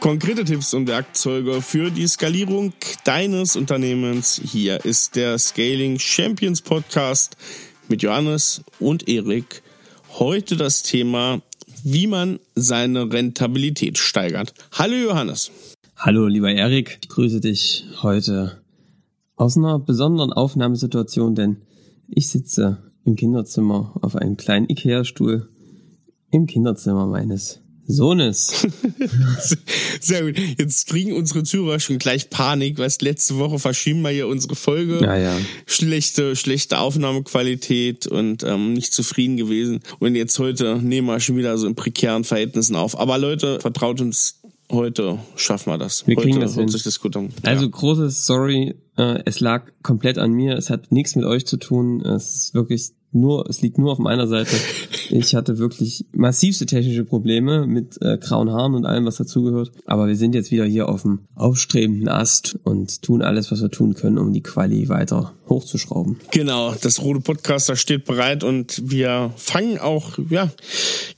Konkrete Tipps und Werkzeuge für die Skalierung deines Unternehmens. Hier ist der Scaling Champions Podcast mit Johannes und Erik. Heute das Thema, wie man seine Rentabilität steigert. Hallo Johannes. Hallo lieber Erik, ich grüße dich heute aus einer besonderen Aufnahmesituation, denn ich sitze im Kinderzimmer auf einem kleinen Ikea-Stuhl im Kinderzimmer meines Sohnes. Sehr gut. Jetzt kriegen unsere Zuhörer schon gleich Panik, weil letzte Woche verschieben wir hier unsere Folge. Ja, ja. Schlechte, schlechte Aufnahmequalität und ähm, nicht zufrieden gewesen. Und jetzt heute nehmen wir schon wieder so in prekären Verhältnissen auf. Aber Leute, vertraut uns, heute schaffen wir das. Wir heute kriegen das hin. sich das gut an. Also ja. großes Sorry, äh, es lag komplett an mir. Es hat nichts mit euch zu tun. Es ist wirklich nur, es liegt nur auf meiner Seite. Ich hatte wirklich massivste technische Probleme mit äh, grauen Haaren und allem, was dazugehört. Aber wir sind jetzt wieder hier auf dem aufstrebenden Ast und tun alles, was wir tun können, um die Quali weiter hochzuschrauben. Genau, das rote Podcaster steht bereit und wir fangen auch ja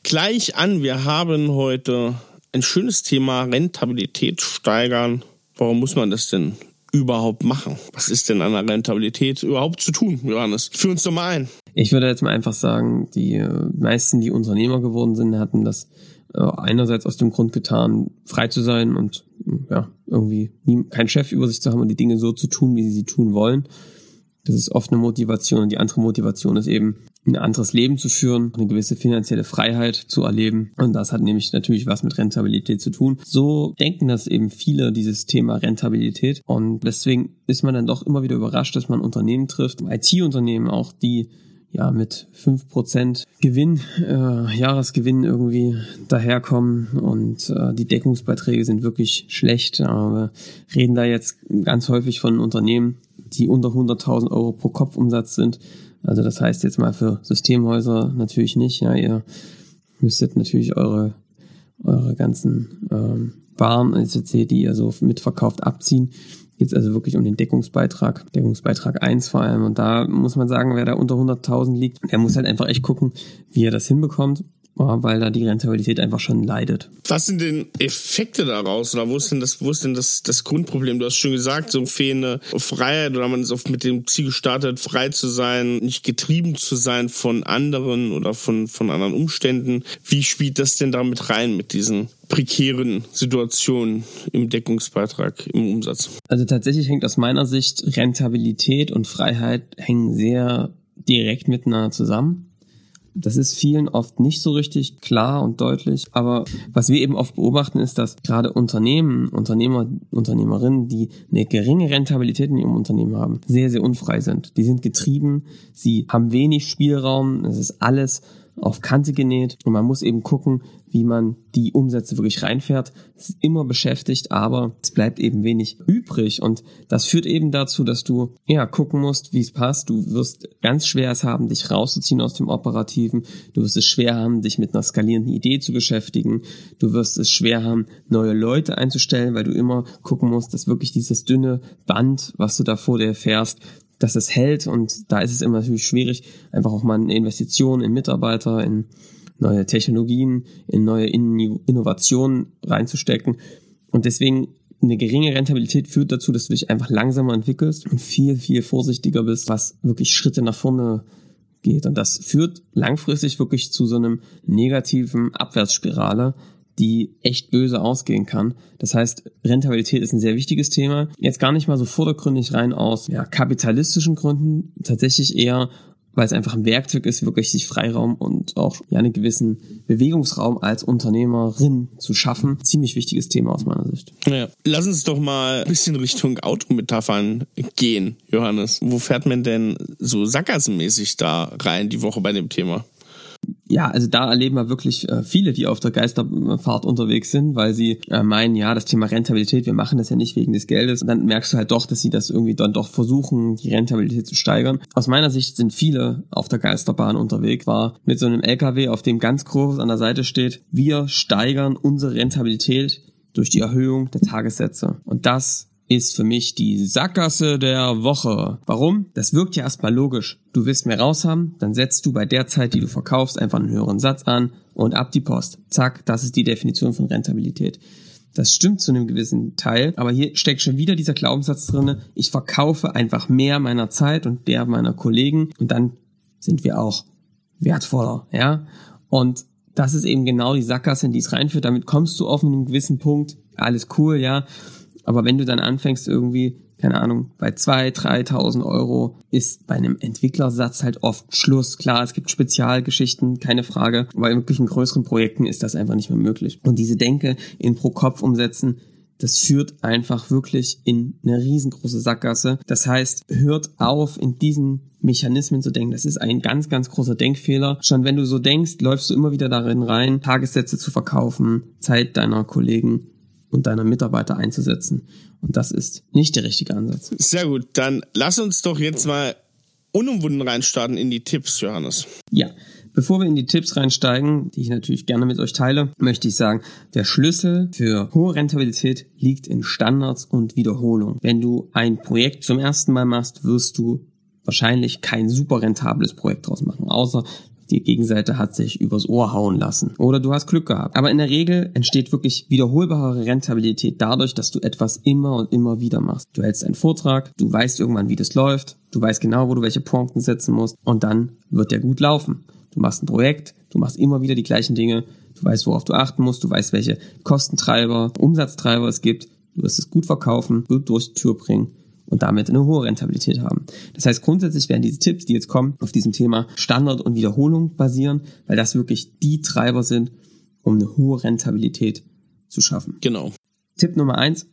gleich an. Wir haben heute ein schönes Thema Rentabilität steigern. Warum muss man das denn überhaupt machen? Was ist denn an der Rentabilität überhaupt zu tun, Johannes? Führ uns doch mal ein. Ich würde jetzt mal einfach sagen, die äh, meisten, die Unternehmer geworden sind, hatten das äh, einerseits aus dem Grund getan, frei zu sein und ja, irgendwie nie, keinen Chef über sich zu haben und die Dinge so zu tun, wie sie sie tun wollen. Das ist oft eine Motivation und die andere Motivation ist eben, ein anderes Leben zu führen, eine gewisse finanzielle Freiheit zu erleben. Und das hat nämlich natürlich was mit Rentabilität zu tun. So denken das eben viele, dieses Thema Rentabilität. Und deswegen ist man dann doch immer wieder überrascht, dass man Unternehmen trifft, IT-Unternehmen auch, die ja mit fünf Prozent Gewinn, äh, Jahresgewinn irgendwie daherkommen und äh, die Deckungsbeiträge sind wirklich schlecht. Aber wir reden da jetzt ganz häufig von Unternehmen, die unter 100.000 Euro pro Kopf Umsatz sind. Also das heißt jetzt mal für Systemhäuser natürlich nicht. Ja, ihr müsstet natürlich eure eure ganzen ähm, Waren etc., die ihr so mitverkauft, abziehen. Geht also wirklich um den Deckungsbeitrag, Deckungsbeitrag 1 vor allem. Und da muss man sagen, wer da unter 100.000 liegt, der muss halt einfach echt gucken, wie er das hinbekommt weil da die Rentabilität einfach schon leidet. Was sind denn Effekte daraus oder wo ist denn das, wo ist denn das, das Grundproblem? Du hast schon gesagt, so fehlende Freiheit oder man ist oft mit dem Ziel gestartet, frei zu sein, nicht getrieben zu sein von anderen oder von, von anderen Umständen. Wie spielt das denn damit rein mit diesen prekären Situationen im Deckungsbeitrag, im Umsatz? Also tatsächlich hängt aus meiner Sicht Rentabilität und Freiheit hängen sehr direkt miteinander zusammen. Das ist vielen oft nicht so richtig klar und deutlich. Aber was wir eben oft beobachten, ist, dass gerade Unternehmen, Unternehmer, Unternehmerinnen, die eine geringe Rentabilität in ihrem Unternehmen haben, sehr, sehr unfrei sind. Die sind getrieben, sie haben wenig Spielraum, es ist alles auf Kante genäht und man muss eben gucken, wie man die Umsätze wirklich reinfährt. Es ist immer beschäftigt, aber es bleibt eben wenig übrig und das führt eben dazu, dass du ja gucken musst, wie es passt. Du wirst ganz schwer es haben, dich rauszuziehen aus dem Operativen. Du wirst es schwer haben, dich mit einer skalierenden Idee zu beschäftigen. Du wirst es schwer haben, neue Leute einzustellen, weil du immer gucken musst, dass wirklich dieses dünne Band, was du da vor dir fährst, dass es hält und da ist es immer natürlich schwierig, einfach auch mal eine Investition in Mitarbeiter, in neue Technologien, in neue Innovationen reinzustecken. Und deswegen eine geringe Rentabilität führt dazu, dass du dich einfach langsamer entwickelst und viel, viel vorsichtiger bist, was wirklich Schritte nach vorne geht. Und das führt langfristig wirklich zu so einem negativen Abwärtsspirale, die echt böse ausgehen kann. Das heißt, Rentabilität ist ein sehr wichtiges Thema. Jetzt gar nicht mal so vordergründig rein aus ja, kapitalistischen Gründen, tatsächlich eher weil es einfach ein Werkzeug ist, wirklich sich Freiraum und auch ja, einen gewissen Bewegungsraum als Unternehmerin zu schaffen. Ziemlich wichtiges Thema aus meiner Sicht. Ja. Lass uns doch mal ein bisschen Richtung Autometaphern gehen, Johannes. Wo fährt man denn so sackersenmäßig da rein die Woche bei dem Thema? Ja, also da erleben wir wirklich äh, viele, die auf der Geisterfahrt unterwegs sind, weil sie äh, meinen, ja, das Thema Rentabilität, wir machen das ja nicht wegen des Geldes. Und dann merkst du halt doch, dass sie das irgendwie dann doch versuchen, die Rentabilität zu steigern. Aus meiner Sicht sind viele auf der Geisterbahn unterwegs, war mit so einem LKW, auf dem ganz groß an der Seite steht, wir steigern unsere Rentabilität durch die Erhöhung der Tagessätze. Und das ist für mich die Sackgasse der Woche. Warum? Das wirkt ja erstmal logisch. Du willst mehr raushaben, dann setzt du bei der Zeit, die du verkaufst, einfach einen höheren Satz an und ab die Post. Zack, das ist die Definition von Rentabilität. Das stimmt zu einem gewissen Teil, aber hier steckt schon wieder dieser Glaubenssatz drinne: ich verkaufe einfach mehr meiner Zeit und der meiner Kollegen und dann sind wir auch wertvoller, ja? Und das ist eben genau die Sackgasse, in die es reinführt. Damit kommst du auf einen gewissen Punkt, alles cool, ja. Aber wenn du dann anfängst irgendwie, keine Ahnung, bei 2.000, 3.000 Euro ist bei einem Entwicklersatz halt oft Schluss. Klar, es gibt Spezialgeschichten, keine Frage. Aber in wirklich in größeren Projekten ist das einfach nicht mehr möglich. Und diese Denke in pro Kopf umsetzen, das führt einfach wirklich in eine riesengroße Sackgasse. Das heißt, hört auf, in diesen Mechanismen zu denken. Das ist ein ganz, ganz großer Denkfehler. Schon wenn du so denkst, läufst du immer wieder darin rein, Tagessätze zu verkaufen, Zeit deiner Kollegen und deiner Mitarbeiter einzusetzen. Und das ist nicht der richtige Ansatz. Sehr gut, dann lass uns doch jetzt mal unumwunden reinstarten in die Tipps, Johannes. Ja, bevor wir in die Tipps reinsteigen, die ich natürlich gerne mit euch teile, möchte ich sagen, der Schlüssel für hohe Rentabilität liegt in Standards und Wiederholung. Wenn du ein Projekt zum ersten Mal machst, wirst du wahrscheinlich kein super rentables Projekt draus machen, außer die Gegenseite hat sich übers Ohr hauen lassen. Oder du hast Glück gehabt. Aber in der Regel entsteht wirklich wiederholbare Rentabilität dadurch, dass du etwas immer und immer wieder machst. Du hältst einen Vortrag, du weißt irgendwann, wie das läuft, du weißt genau, wo du welche Punkte setzen musst und dann wird der gut laufen. Du machst ein Projekt, du machst immer wieder die gleichen Dinge, du weißt, worauf du achten musst, du weißt, welche Kostentreiber, Umsatztreiber es gibt, du wirst es gut verkaufen, gut durch die Tür bringen und damit eine hohe Rentabilität haben. Das heißt, grundsätzlich werden diese Tipps, die jetzt kommen, auf diesem Thema Standard und Wiederholung basieren, weil das wirklich die Treiber sind, um eine hohe Rentabilität zu schaffen. Genau. Tipp Nummer eins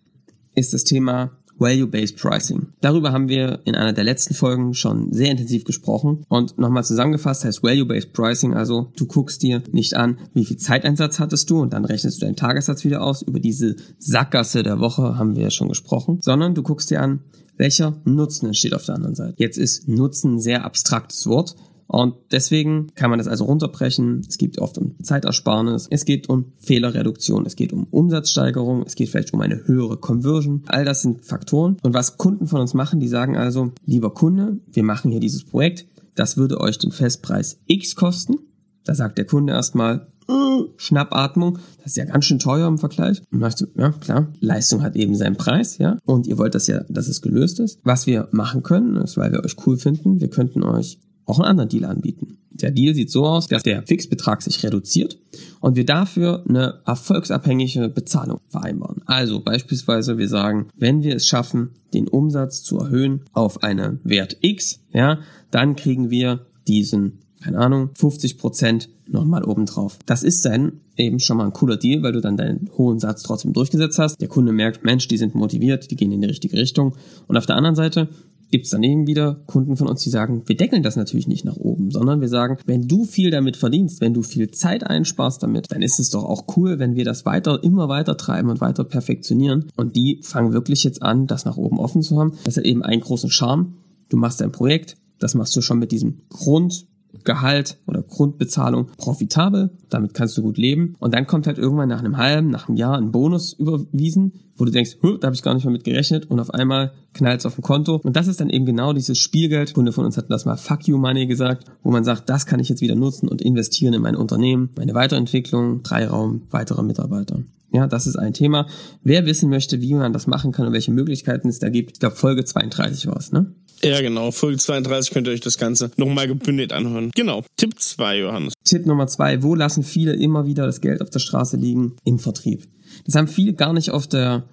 ist das Thema Value-Based Pricing. Darüber haben wir in einer der letzten Folgen schon sehr intensiv gesprochen. Und nochmal zusammengefasst heißt Value-Based Pricing also, du guckst dir nicht an, wie viel Zeiteinsatz hattest du und dann rechnest du deinen Tagessatz wieder aus. Über diese Sackgasse der Woche haben wir ja schon gesprochen. Sondern du guckst dir an, welcher Nutzen entsteht auf der anderen Seite. Jetzt ist Nutzen ein sehr abstraktes Wort. Und deswegen kann man das also runterbrechen. Es geht oft um Zeitersparnis, es geht um Fehlerreduktion, es geht um Umsatzsteigerung, es geht vielleicht um eine höhere Conversion. All das sind Faktoren. Und was Kunden von uns machen, die sagen also, lieber Kunde, wir machen hier dieses Projekt, das würde euch den Festpreis X kosten. Da sagt der Kunde erstmal, äh, Schnappatmung, das ist ja ganz schön teuer im Vergleich. Und du, ja klar, Leistung hat eben seinen Preis, ja. Und ihr wollt das ja, dass es gelöst ist. Was wir machen können, ist, weil wir euch cool finden, wir könnten euch auch einen anderen Deal anbieten. Der Deal sieht so aus, dass der Fixbetrag sich reduziert und wir dafür eine erfolgsabhängige Bezahlung vereinbaren. Also beispielsweise wir sagen, wenn wir es schaffen, den Umsatz zu erhöhen auf einen Wert X, ja, dann kriegen wir diesen, keine Ahnung, 50 Prozent nochmal obendrauf. Das ist dann eben schon mal ein cooler Deal, weil du dann deinen hohen Satz trotzdem durchgesetzt hast. Der Kunde merkt, Mensch, die sind motiviert, die gehen in die richtige Richtung. Und auf der anderen Seite gibt es daneben wieder Kunden von uns, die sagen, wir deckeln das natürlich nicht nach oben, sondern wir sagen, wenn du viel damit verdienst, wenn du viel Zeit einsparst damit, dann ist es doch auch cool, wenn wir das weiter, immer weiter treiben und weiter perfektionieren. Und die fangen wirklich jetzt an, das nach oben offen zu haben. Das hat eben einen großen Charme. Du machst ein Projekt, das machst du schon mit diesem Grund, Gehalt oder Grundbezahlung profitabel, damit kannst du gut leben. Und dann kommt halt irgendwann nach einem halben, nach einem Jahr ein Bonus überwiesen, wo du denkst, da habe ich gar nicht mehr mit gerechnet und auf einmal knallt es auf dem Konto. Und das ist dann eben genau dieses Spielgeld. Kunde von uns hat das mal Fuck You Money gesagt, wo man sagt, das kann ich jetzt wieder nutzen und investieren in mein Unternehmen, meine Weiterentwicklung, Freiraum weiterer Mitarbeiter. Ja, das ist ein Thema. Wer wissen möchte, wie man das machen kann und welche Möglichkeiten es da gibt, ich glaube Folge 32 war es, ne? Ja, genau. Folge 32 könnt ihr euch das Ganze nochmal gebündelt anhören. Genau. Tipp 2, Johannes. Tipp Nummer 2. Wo lassen viele immer wieder das Geld auf der Straße liegen? Im Vertrieb. Das haben viele gar nicht auf der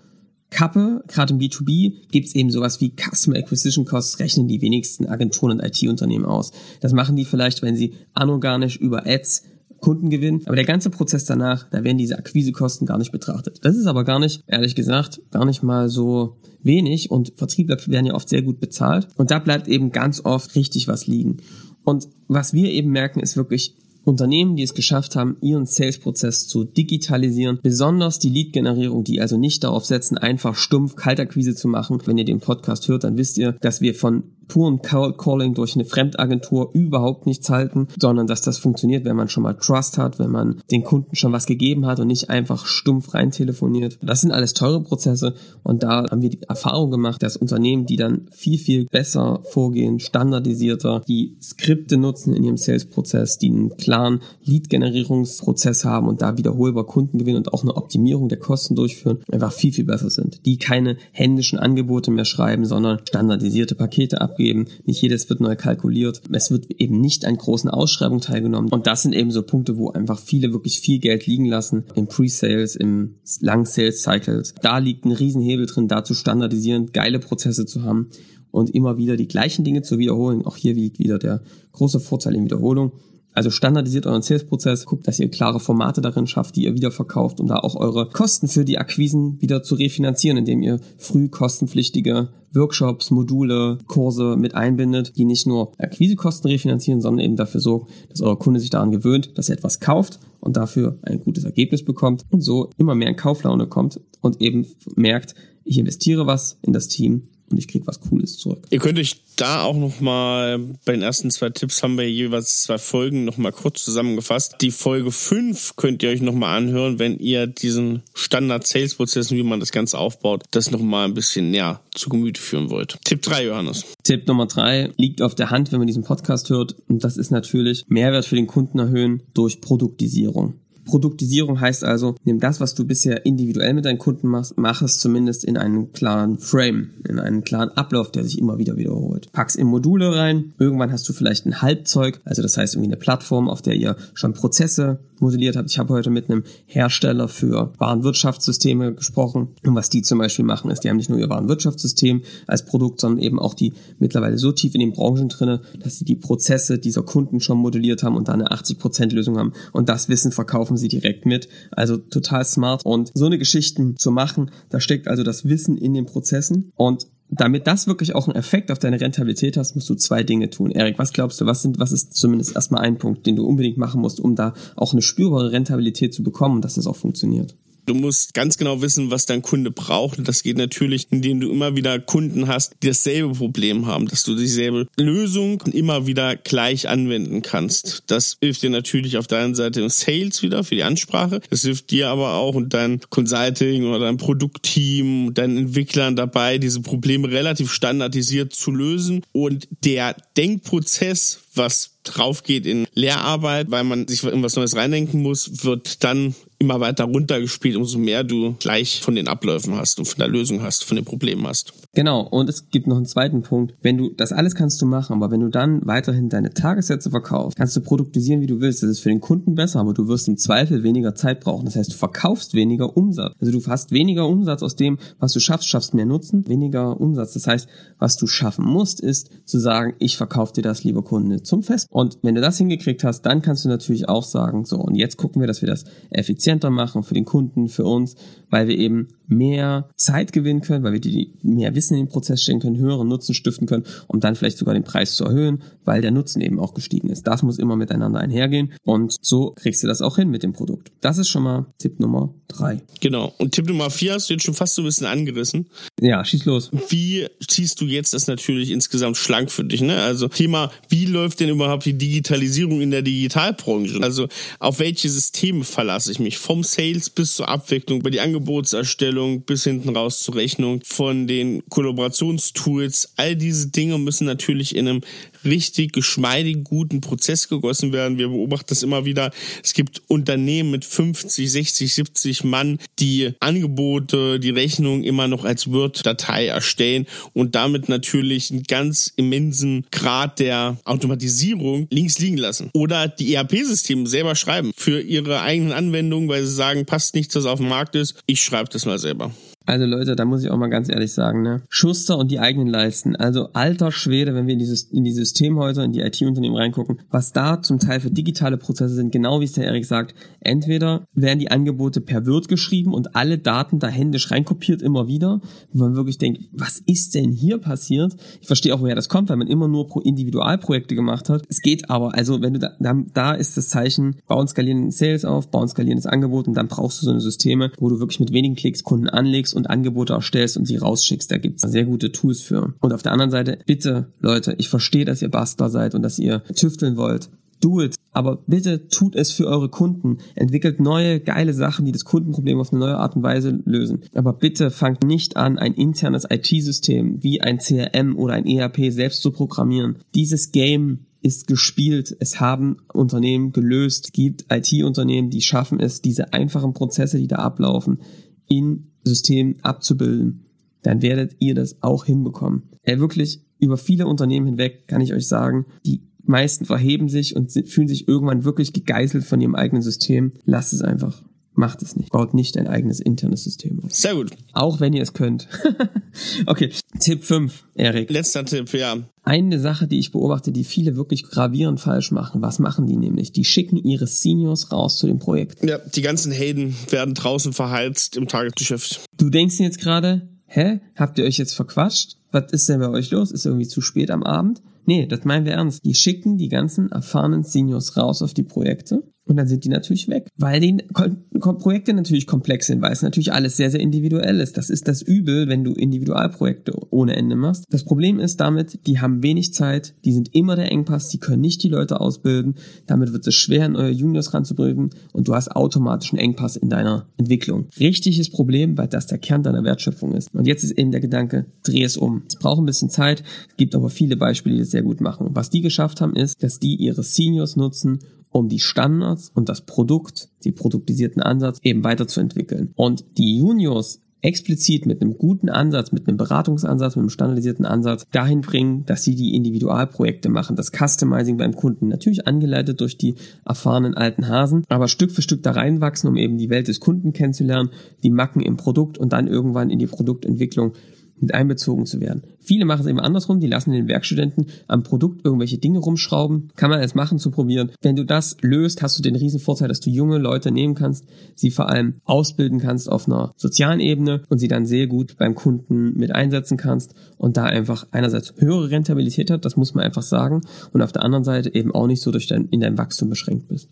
Kappe, gerade im B2B, gibt's eben sowas wie Customer Acquisition Costs, rechnen die wenigsten Agenturen und IT-Unternehmen aus. Das machen die vielleicht, wenn sie anorganisch über Ads Kunden gewinnen. Aber der ganze Prozess danach, da werden diese Akquisekosten gar nicht betrachtet. Das ist aber gar nicht, ehrlich gesagt, gar nicht mal so wenig und Vertriebler werden ja oft sehr gut bezahlt. Und da bleibt eben ganz oft richtig was liegen. Und was wir eben merken, ist wirklich, Unternehmen, die es geschafft haben, ihren Sales-Prozess zu digitalisieren, besonders die Lead-Generierung, die also nicht darauf setzen, einfach stumpf Kaltakquise zu machen. Wenn ihr den Podcast hört, dann wisst ihr, dass wir von puren Calling durch eine Fremdagentur überhaupt nichts halten, sondern dass das funktioniert, wenn man schon mal Trust hat, wenn man den Kunden schon was gegeben hat und nicht einfach stumpf rein telefoniert. Das sind alles teure Prozesse und da haben wir die Erfahrung gemacht, dass Unternehmen, die dann viel, viel besser vorgehen, standardisierter, die Skripte nutzen in ihrem Sales-Prozess, die einen klaren Lead-Generierungsprozess haben und da wiederholbar Kunden gewinnen und auch eine Optimierung der Kosten durchführen, einfach viel, viel besser sind. Die keine händischen Angebote mehr schreiben, sondern standardisierte Pakete abgeben. Nicht jedes wird neu kalkuliert. Es wird eben nicht an großen Ausschreibungen teilgenommen. Und das sind eben so Punkte, wo einfach viele wirklich viel Geld liegen lassen im Pre-Sales, im langen Sales-Cycles. Da liegt ein Riesenhebel drin, da zu standardisieren, geile Prozesse zu haben und immer wieder die gleichen Dinge zu wiederholen. Auch hier liegt wieder der große Vorteil in Wiederholung. Also standardisiert euren Sales-Prozess, guckt, dass ihr klare Formate darin schafft, die ihr wieder verkauft, um da auch eure Kosten für die Akquisen wieder zu refinanzieren, indem ihr früh kostenpflichtige Workshops, Module, Kurse mit einbindet, die nicht nur Akquisekosten refinanzieren, sondern eben dafür sorgen, dass euer Kunde sich daran gewöhnt, dass er etwas kauft und dafür ein gutes Ergebnis bekommt und so immer mehr in Kauflaune kommt und eben merkt, ich investiere was in das Team und ich krieg was Cooles zurück. Ihr könnt euch da auch noch mal bei den ersten zwei Tipps haben wir jeweils zwei Folgen noch mal kurz zusammengefasst. Die Folge 5 könnt ihr euch noch mal anhören, wenn ihr diesen Standard Sales Prozess wie man das Ganze aufbaut, das noch mal ein bisschen näher zu Gemüte führen wollt. Tipp 3 Johannes. Tipp Nummer 3 liegt auf der Hand, wenn man diesen Podcast hört und das ist natürlich Mehrwert für den Kunden erhöhen durch Produktisierung. Produktisierung heißt also, nimm das, was du bisher individuell mit deinen Kunden machst, mach es zumindest in einen klaren Frame, in einen klaren Ablauf, der sich immer wieder wiederholt. Pack's in Module rein. Irgendwann hast du vielleicht ein Halbzeug, also das heißt irgendwie eine Plattform, auf der ihr schon Prozesse modelliert habt. Ich habe heute mit einem Hersteller für Warenwirtschaftssysteme gesprochen. Und was die zum Beispiel machen, ist, die haben nicht nur ihr Warenwirtschaftssystem als Produkt, sondern eben auch die mittlerweile so tief in den Branchen drinne, dass sie die Prozesse dieser Kunden schon modelliert haben und da eine 80% Lösung haben. Und das Wissen verkaufen sie direkt mit. Also total smart. Und so eine Geschichten zu machen, da steckt also das Wissen in den Prozessen. Und damit das wirklich auch einen Effekt auf deine Rentabilität hast, musst du zwei Dinge tun. Erik, was glaubst du, was sind, was ist zumindest erstmal ein Punkt, den du unbedingt machen musst, um da auch eine spürbare Rentabilität zu bekommen dass das auch funktioniert? Du musst ganz genau wissen, was dein Kunde braucht. Das geht natürlich, indem du immer wieder Kunden hast, die dasselbe Problem haben, dass du dieselbe Lösung immer wieder gleich anwenden kannst. Das hilft dir natürlich auf deiner Seite im Sales wieder für die Ansprache. Das hilft dir aber auch und dein Consulting oder dein Produktteam, deinen Entwicklern dabei, diese Probleme relativ standardisiert zu lösen. Und der Denkprozess, was drauf geht in Lehrarbeit, weil man sich in was Neues reindenken muss, wird dann immer weiter runtergespielt, umso mehr du gleich von den Abläufen hast und von der Lösung hast, von den Problemen hast. Genau, und es gibt noch einen zweiten Punkt. Wenn du, das alles kannst du machen, aber wenn du dann weiterhin deine Tagessätze verkaufst, kannst du produktisieren, wie du willst. Das ist für den Kunden besser, aber du wirst im Zweifel weniger Zeit brauchen. Das heißt, du verkaufst weniger Umsatz. Also du hast weniger Umsatz aus dem, was du schaffst, schaffst mehr Nutzen, weniger Umsatz. Das heißt, was du schaffen musst, ist zu sagen, ich verkaufe dir das, lieber Kunde, zum Fest. Und wenn du das hingekriegt hast, dann kannst du natürlich auch sagen, so, und jetzt gucken wir, dass wir das effizienter machen für den Kunden, für uns, weil wir eben mehr Zeit gewinnen können, weil wir die mehr Wissen in den Prozess stellen können, höheren Nutzen stiften können, um dann vielleicht sogar den Preis zu erhöhen, weil der Nutzen eben auch gestiegen ist. Das muss immer miteinander einhergehen und so kriegst du das auch hin mit dem Produkt. Das ist schon mal Tipp Nummer drei. Genau. Und Tipp Nummer vier hast du jetzt schon fast so ein bisschen angerissen. Ja, schieß los. Wie ziehst du jetzt das natürlich insgesamt schlank für dich? Ne? Also Thema, wie läuft denn überhaupt die Digitalisierung in der Digitalbranche? Also auf welche Systeme verlasse ich mich? Vom Sales bis zur Abwicklung, bei die Angebotserstellung bis hinten raus zur Rechnung, von den Kollaborationstools. All diese Dinge müssen natürlich in einem richtig geschmeidigen, guten Prozess gegossen werden. Wir beobachten das immer wieder. Es gibt Unternehmen mit 50, 60, 70 Mann, die Angebote, die Rechnung immer noch als Word-Datei erstellen und damit natürlich einen ganz immensen Grad der Automatisierung links liegen lassen. Oder die ERP-Systeme selber schreiben für ihre eigenen Anwendungen, weil sie sagen, passt nichts, was auf dem Markt ist. Ich schreibe das mal selber. Also Leute, da muss ich auch mal ganz ehrlich sagen, ne? Schuster und die eigenen Leisten. Also alter Schwede, wenn wir in, dieses, in die Systemhäuser, in die IT-Unternehmen reingucken, was da zum Teil für digitale Prozesse sind, genau wie es der Erik sagt. Entweder werden die Angebote per Word geschrieben und alle Daten da händisch reinkopiert immer wieder, wo man wirklich denkt, was ist denn hier passiert? Ich verstehe auch, woher das kommt, weil man immer nur pro Individualprojekte gemacht hat. Es geht aber, also wenn du da, da, da ist das Zeichen, bauen skalierenden Sales auf, bauen skalierendes Angebot und dann brauchst du so eine Systeme, wo du wirklich mit wenigen Klicks Kunden anlegst und Angebote erstellst und sie rausschickst. Da gibt's sehr gute Tools für. Und auf der anderen Seite, bitte, Leute, ich verstehe, dass ihr Bastler seid und dass ihr tüfteln wollt. Do it. Aber bitte tut es für eure Kunden. Entwickelt neue, geile Sachen, die das Kundenproblem auf eine neue Art und Weise lösen. Aber bitte fangt nicht an, ein internes IT-System wie ein CRM oder ein ERP selbst zu programmieren. Dieses Game ist gespielt. Es haben Unternehmen gelöst. Es gibt IT-Unternehmen, die schaffen es, diese einfachen Prozesse, die da ablaufen, in Systemen abzubilden. Dann werdet ihr das auch hinbekommen. Äh, wirklich über viele Unternehmen hinweg kann ich euch sagen, die meisten verheben sich und fühlen sich irgendwann wirklich gegeißelt von ihrem eigenen System. Lasst es einfach. Macht es nicht. Baut nicht ein eigenes internes System auf. Sehr gut. Auch wenn ihr es könnt. okay, Tipp 5, Erik. Letzter Tipp, ja. Eine Sache, die ich beobachte, die viele wirklich gravierend falsch machen. Was machen die nämlich? Die schicken ihre Seniors raus zu dem Projekt. Ja, die ganzen Helden werden draußen verheizt im Tagesgeschäft. Du denkst jetzt gerade, hä? Habt ihr euch jetzt verquatscht? Was ist denn bei euch los? Ist irgendwie zu spät am Abend? Nee, das meinen wir ernst. Die schicken die ganzen erfahrenen Seniors raus auf die Projekte und dann sind die natürlich weg, weil die Projekte natürlich komplex sind, weil es natürlich alles sehr, sehr individuell ist. Das ist das Übel, wenn du Individualprojekte ohne Ende machst. Das Problem ist damit, die haben wenig Zeit, die sind immer der Engpass, die können nicht die Leute ausbilden. Damit wird es schwer, neue Juniors ranzubringen und du hast automatisch einen Engpass in deiner Entwicklung. Richtiges Problem, weil das der Kern deiner Wertschöpfung ist. Und jetzt ist eben der Gedanke, dreh es um. Es braucht ein bisschen Zeit, es gibt aber viele Beispiele, die das sehr gut machen. Was die geschafft haben, ist, dass die ihre Seniors nutzen, um die Standards und das Produkt, die produktisierten Ansatz eben weiterzuentwickeln. Und die Juniors explizit mit einem guten Ansatz, mit einem Beratungsansatz, mit einem standardisierten Ansatz dahin bringen, dass sie die Individualprojekte machen, das Customizing beim Kunden. Natürlich angeleitet durch die erfahrenen alten Hasen, aber Stück für Stück da reinwachsen, um eben die Welt des Kunden kennenzulernen, die Macken im Produkt und dann irgendwann in die Produktentwicklung mit einbezogen zu werden. Viele machen es eben andersrum, die lassen den Werkstudenten am Produkt irgendwelche Dinge rumschrauben. Kann man es machen zu probieren. Wenn du das löst, hast du den riesen Vorteil, dass du junge Leute nehmen kannst, sie vor allem ausbilden kannst auf einer sozialen Ebene und sie dann sehr gut beim Kunden mit einsetzen kannst und da einfach einerseits höhere Rentabilität hat, das muss man einfach sagen, und auf der anderen Seite eben auch nicht so durch dein, in deinem Wachstum beschränkt bist.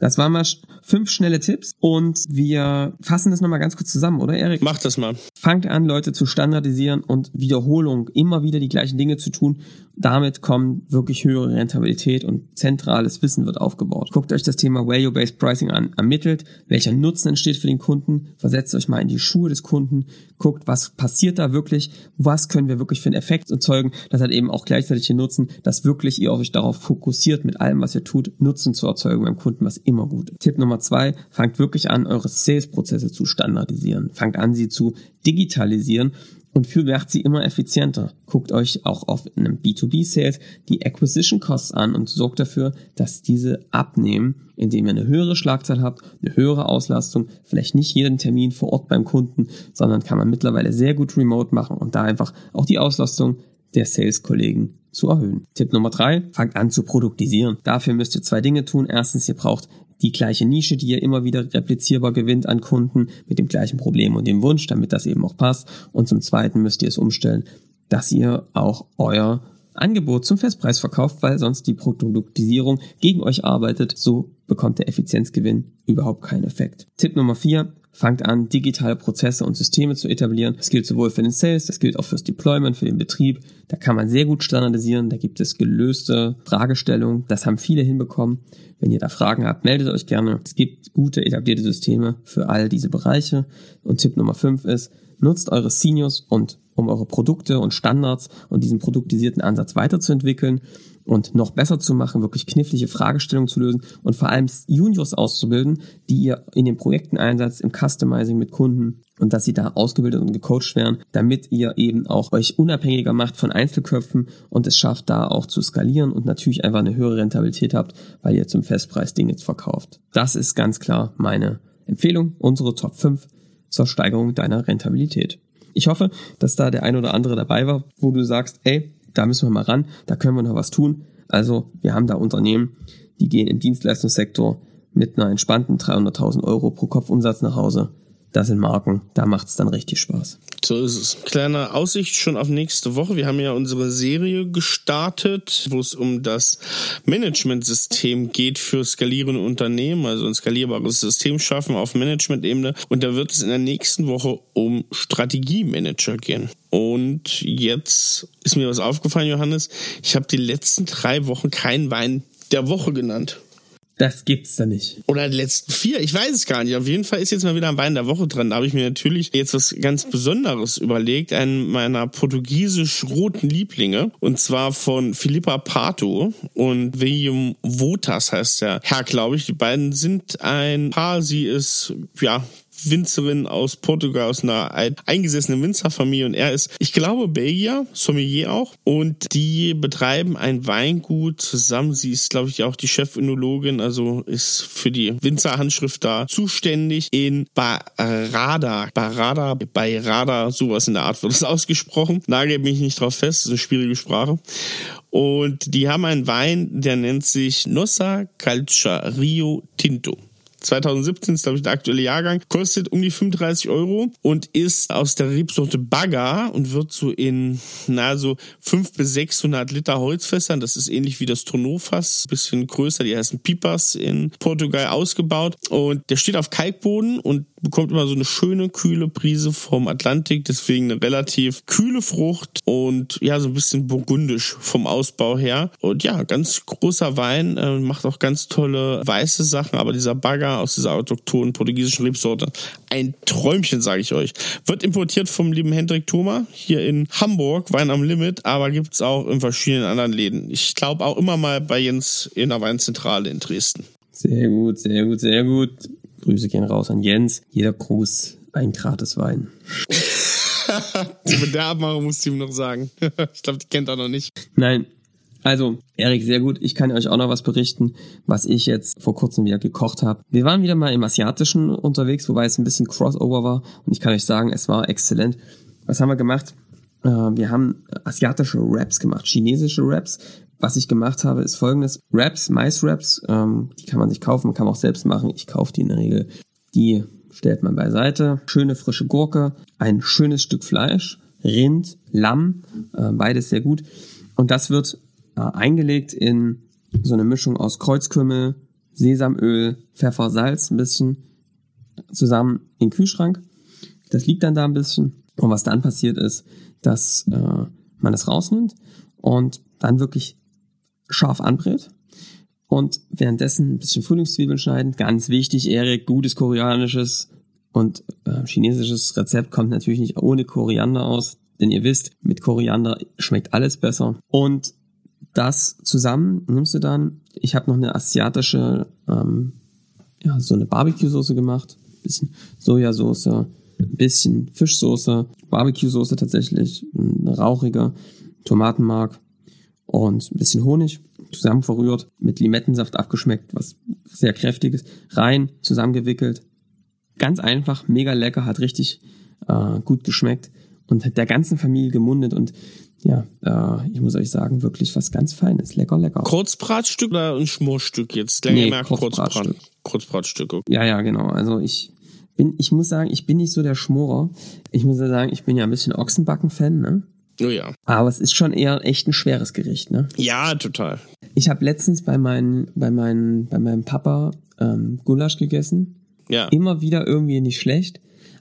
Das waren mal fünf schnelle Tipps und wir fassen das nochmal ganz kurz zusammen, oder Erik? Mach das mal. Fangt an, Leute zu standardisieren und Wiederholung, immer wieder die gleichen Dinge zu tun. Damit kommt wirklich höhere Rentabilität und zentrales Wissen wird aufgebaut. Guckt euch das Thema Value-Based Pricing an, ermittelt, welcher Nutzen entsteht für den Kunden, versetzt euch mal in die Schuhe des Kunden, guckt, was passiert da wirklich, was können wir wirklich für einen Effekt erzeugen. Das hat eben auch gleichzeitig den Nutzen, dass wirklich ihr euch darauf fokussiert, mit allem, was ihr tut, Nutzen zu erzeugen beim Kunden, was immer gut ist. Tipp Nummer zwei, fangt wirklich an, eure Sales-Prozesse zu standardisieren. Fangt an, sie zu digitalisieren und für macht sie immer effizienter. Guckt euch auch auf einem B2B-Sales die Acquisition Costs an und sorgt dafür, dass diese abnehmen, indem ihr eine höhere Schlagzahl habt, eine höhere Auslastung, vielleicht nicht jeden Termin vor Ort beim Kunden, sondern kann man mittlerweile sehr gut remote machen und da einfach auch die Auslastung der Sales-Kollegen zu erhöhen. Tipp Nummer drei, fangt an zu produktisieren. Dafür müsst ihr zwei Dinge tun. Erstens, ihr braucht die gleiche Nische, die ihr immer wieder replizierbar gewinnt an Kunden mit dem gleichen Problem und dem Wunsch, damit das eben auch passt. Und zum Zweiten müsst ihr es umstellen, dass ihr auch euer Angebot zum Festpreis verkauft, weil sonst die Produktisierung gegen euch arbeitet. So bekommt der Effizienzgewinn überhaupt keinen Effekt. Tipp Nummer vier. Fangt an, digitale Prozesse und Systeme zu etablieren. Das gilt sowohl für den Sales, das gilt auch fürs Deployment, für den Betrieb. Da kann man sehr gut standardisieren. Da gibt es gelöste Fragestellungen. Das haben viele hinbekommen. Wenn ihr da Fragen habt, meldet euch gerne. Es gibt gute etablierte Systeme für all diese Bereiche. Und Tipp Nummer 5 ist, nutzt eure Seniors und um eure Produkte und Standards und diesen produktisierten Ansatz weiterzuentwickeln und noch besser zu machen, wirklich knifflige Fragestellungen zu lösen und vor allem Juniors auszubilden, die ihr in den Projekten einsetzt, im Customizing mit Kunden und dass sie da ausgebildet und gecoacht werden, damit ihr eben auch euch unabhängiger macht von Einzelköpfen und es schafft da auch zu skalieren und natürlich einfach eine höhere Rentabilität habt, weil ihr zum Festpreis Dinge verkauft. Das ist ganz klar meine Empfehlung, unsere Top 5 zur Steigerung deiner Rentabilität. Ich hoffe, dass da der ein oder andere dabei war, wo du sagst, ey, da müssen wir mal ran, da können wir noch was tun. Also wir haben da Unternehmen, die gehen im Dienstleistungssektor mit einer entspannten 300.000 Euro pro Kopf Umsatz nach Hause. Das sind Marken, da macht es dann richtig Spaß. So ist es. Kleine Aussicht schon auf nächste Woche. Wir haben ja unsere Serie gestartet, wo es um das Managementsystem geht für skalierende Unternehmen, also ein skalierbares System schaffen auf Management-Ebene. Und da wird es in der nächsten Woche um Strategiemanager gehen. Und jetzt ist mir was aufgefallen, Johannes. Ich habe die letzten drei Wochen keinen Wein der Woche genannt. Das gibt's da nicht. Oder die letzten vier, ich weiß es gar nicht. Auf jeden Fall ist jetzt mal wieder ein Wein der Woche dran. Da habe ich mir natürlich jetzt was ganz Besonderes überlegt. Einen meiner portugiesisch-roten Lieblinge. Und zwar von Philippa Pato und William Wotas heißt der Herr, glaube ich. Die beiden sind ein Paar. Sie ist, ja, Winzerin aus Portugal, aus einer eingesessenen Winzerfamilie und er ist, ich glaube, Belgier, Sommelier auch und die betreiben ein Weingut zusammen. Sie ist, glaube ich, auch die Chefinologin, also ist für die Winzerhandschrift da zuständig in Barada, Barada, Bayrada, sowas in der Art wird es ausgesprochen. Nagel mich nicht drauf fest, das ist eine schwierige Sprache. Und die haben einen Wein, der nennt sich Nossa Calcia Rio Tinto. 2017 ist, glaube ich, der aktuelle Jahrgang, kostet um die 35 Euro und ist aus der Rebsorte Bagger und wird so in, na, so 5 bis 600 Liter Holzfässern, das ist ähnlich wie das Tourneau-Fass, bisschen größer, die heißen Pipas in Portugal ausgebaut und der steht auf Kalkboden und bekommt immer so eine schöne, kühle Prise vom Atlantik, deswegen eine relativ kühle Frucht und ja, so ein bisschen burgundisch vom Ausbau her. Und ja, ganz großer Wein, äh, macht auch ganz tolle weiße Sachen, aber dieser Bagger aus dieser autochthonen portugiesischen Rebsorte, ein Träumchen, sage ich euch. Wird importiert vom lieben Hendrik Thoma hier in Hamburg, Wein am Limit, aber gibt's auch in verschiedenen anderen Läden. Ich glaube auch immer mal bei Jens in der Weinzentrale in Dresden. Sehr gut, sehr gut, sehr gut. Grüße gehen raus an Jens. Jeder Gruß ein gratis Wein. Der Abmachung musst du ihm noch sagen. ich glaube, die kennt er noch nicht. Nein. Also, Erik, sehr gut. Ich kann euch auch noch was berichten, was ich jetzt vor kurzem wieder gekocht habe. Wir waren wieder mal im Asiatischen unterwegs, wobei es ein bisschen Crossover war. Und ich kann euch sagen, es war exzellent. Was haben wir gemacht? Äh, wir haben asiatische Wraps gemacht, chinesische Wraps. Was ich gemacht habe, ist folgendes. Wraps, Mais-Wraps, ähm, die kann man sich kaufen, kann man auch selbst machen. Ich kaufe die in der Regel. Die stellt man beiseite. Schöne frische Gurke, ein schönes Stück Fleisch, Rind, Lamm, äh, beides sehr gut. Und das wird äh, eingelegt in so eine Mischung aus Kreuzkümmel, Sesamöl, Pfeffer, Salz ein bisschen zusammen in den Kühlschrank. Das liegt dann da ein bisschen. Und was dann passiert ist, dass äh, man das rausnimmt und dann wirklich scharf anbrät. Und währenddessen ein bisschen Frühlingszwiebeln schneiden. Ganz wichtig, Erik, gutes koreanisches und äh, chinesisches Rezept kommt natürlich nicht ohne Koriander aus. Denn ihr wisst, mit Koriander schmeckt alles besser. Und das zusammen nimmst du dann, ich habe noch eine asiatische, ähm, ja, so eine Barbecue-Soße gemacht. Bisschen Sojasauce, ein bisschen Fischsoße, Barbecue-Soße tatsächlich, eine rauchige, Tomatenmark und ein bisschen Honig zusammen verrührt, mit Limettensaft abgeschmeckt, was sehr kräftig ist, rein, zusammengewickelt. Ganz einfach, mega lecker, hat richtig äh, gut geschmeckt und hat der ganzen Familie gemundet und ja, äh, ich muss euch sagen, wirklich was ganz Feines. Lecker, lecker. Kurzbratstück oder ein Schmorstück jetzt? Länger nee, Kurzbratstück. Kurzbratstück. Okay. Ja, ja, genau. Also ich bin, ich muss sagen, ich bin nicht so der Schmorer. Ich muss ja sagen, ich bin ja ein bisschen Ochsenbacken-Fan, ne? Oh ja. Aber es ist schon eher echt ein schweres Gericht, ne? Ja, total. Ich habe letztens bei, meinen, bei, meinen, bei meinem Papa ähm, Gulasch gegessen. Ja. Immer wieder irgendwie nicht schlecht.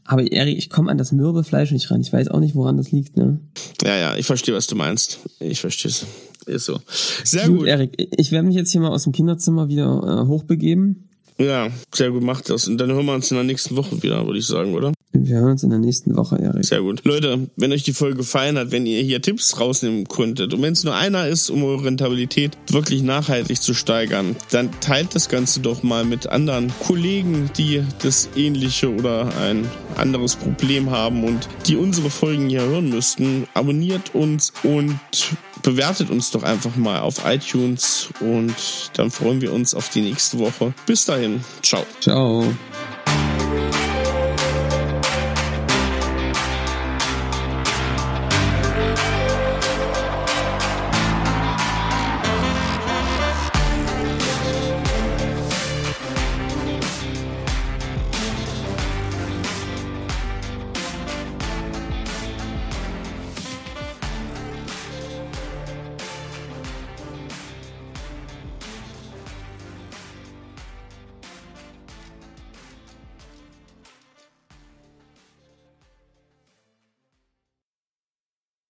Aber Erik, ich komme an das mürbe Fleisch nicht ran. Ich weiß auch nicht, woran das liegt, ne? Ja, ja, ich verstehe, was du meinst. Ich verstehe es. Ist so. Sehr gut. gut. Erik, ich werde mich jetzt hier mal aus dem Kinderzimmer wieder äh, hochbegeben. Ja, sehr gut, macht das. Und dann hören wir uns in der nächsten Woche wieder, würde ich sagen, oder? Wir hören uns in der nächsten Woche, Erik. Sehr gut. Leute, wenn euch die Folge gefallen hat, wenn ihr hier Tipps rausnehmen könntet und wenn es nur einer ist, um eure Rentabilität wirklich nachhaltig zu steigern, dann teilt das Ganze doch mal mit anderen Kollegen, die das ähnliche oder ein anderes Problem haben und die unsere Folgen hier hören müssten. Abonniert uns und bewertet uns doch einfach mal auf iTunes und dann freuen wir uns auf die nächste Woche. Bis dahin. Ciao. Ciao.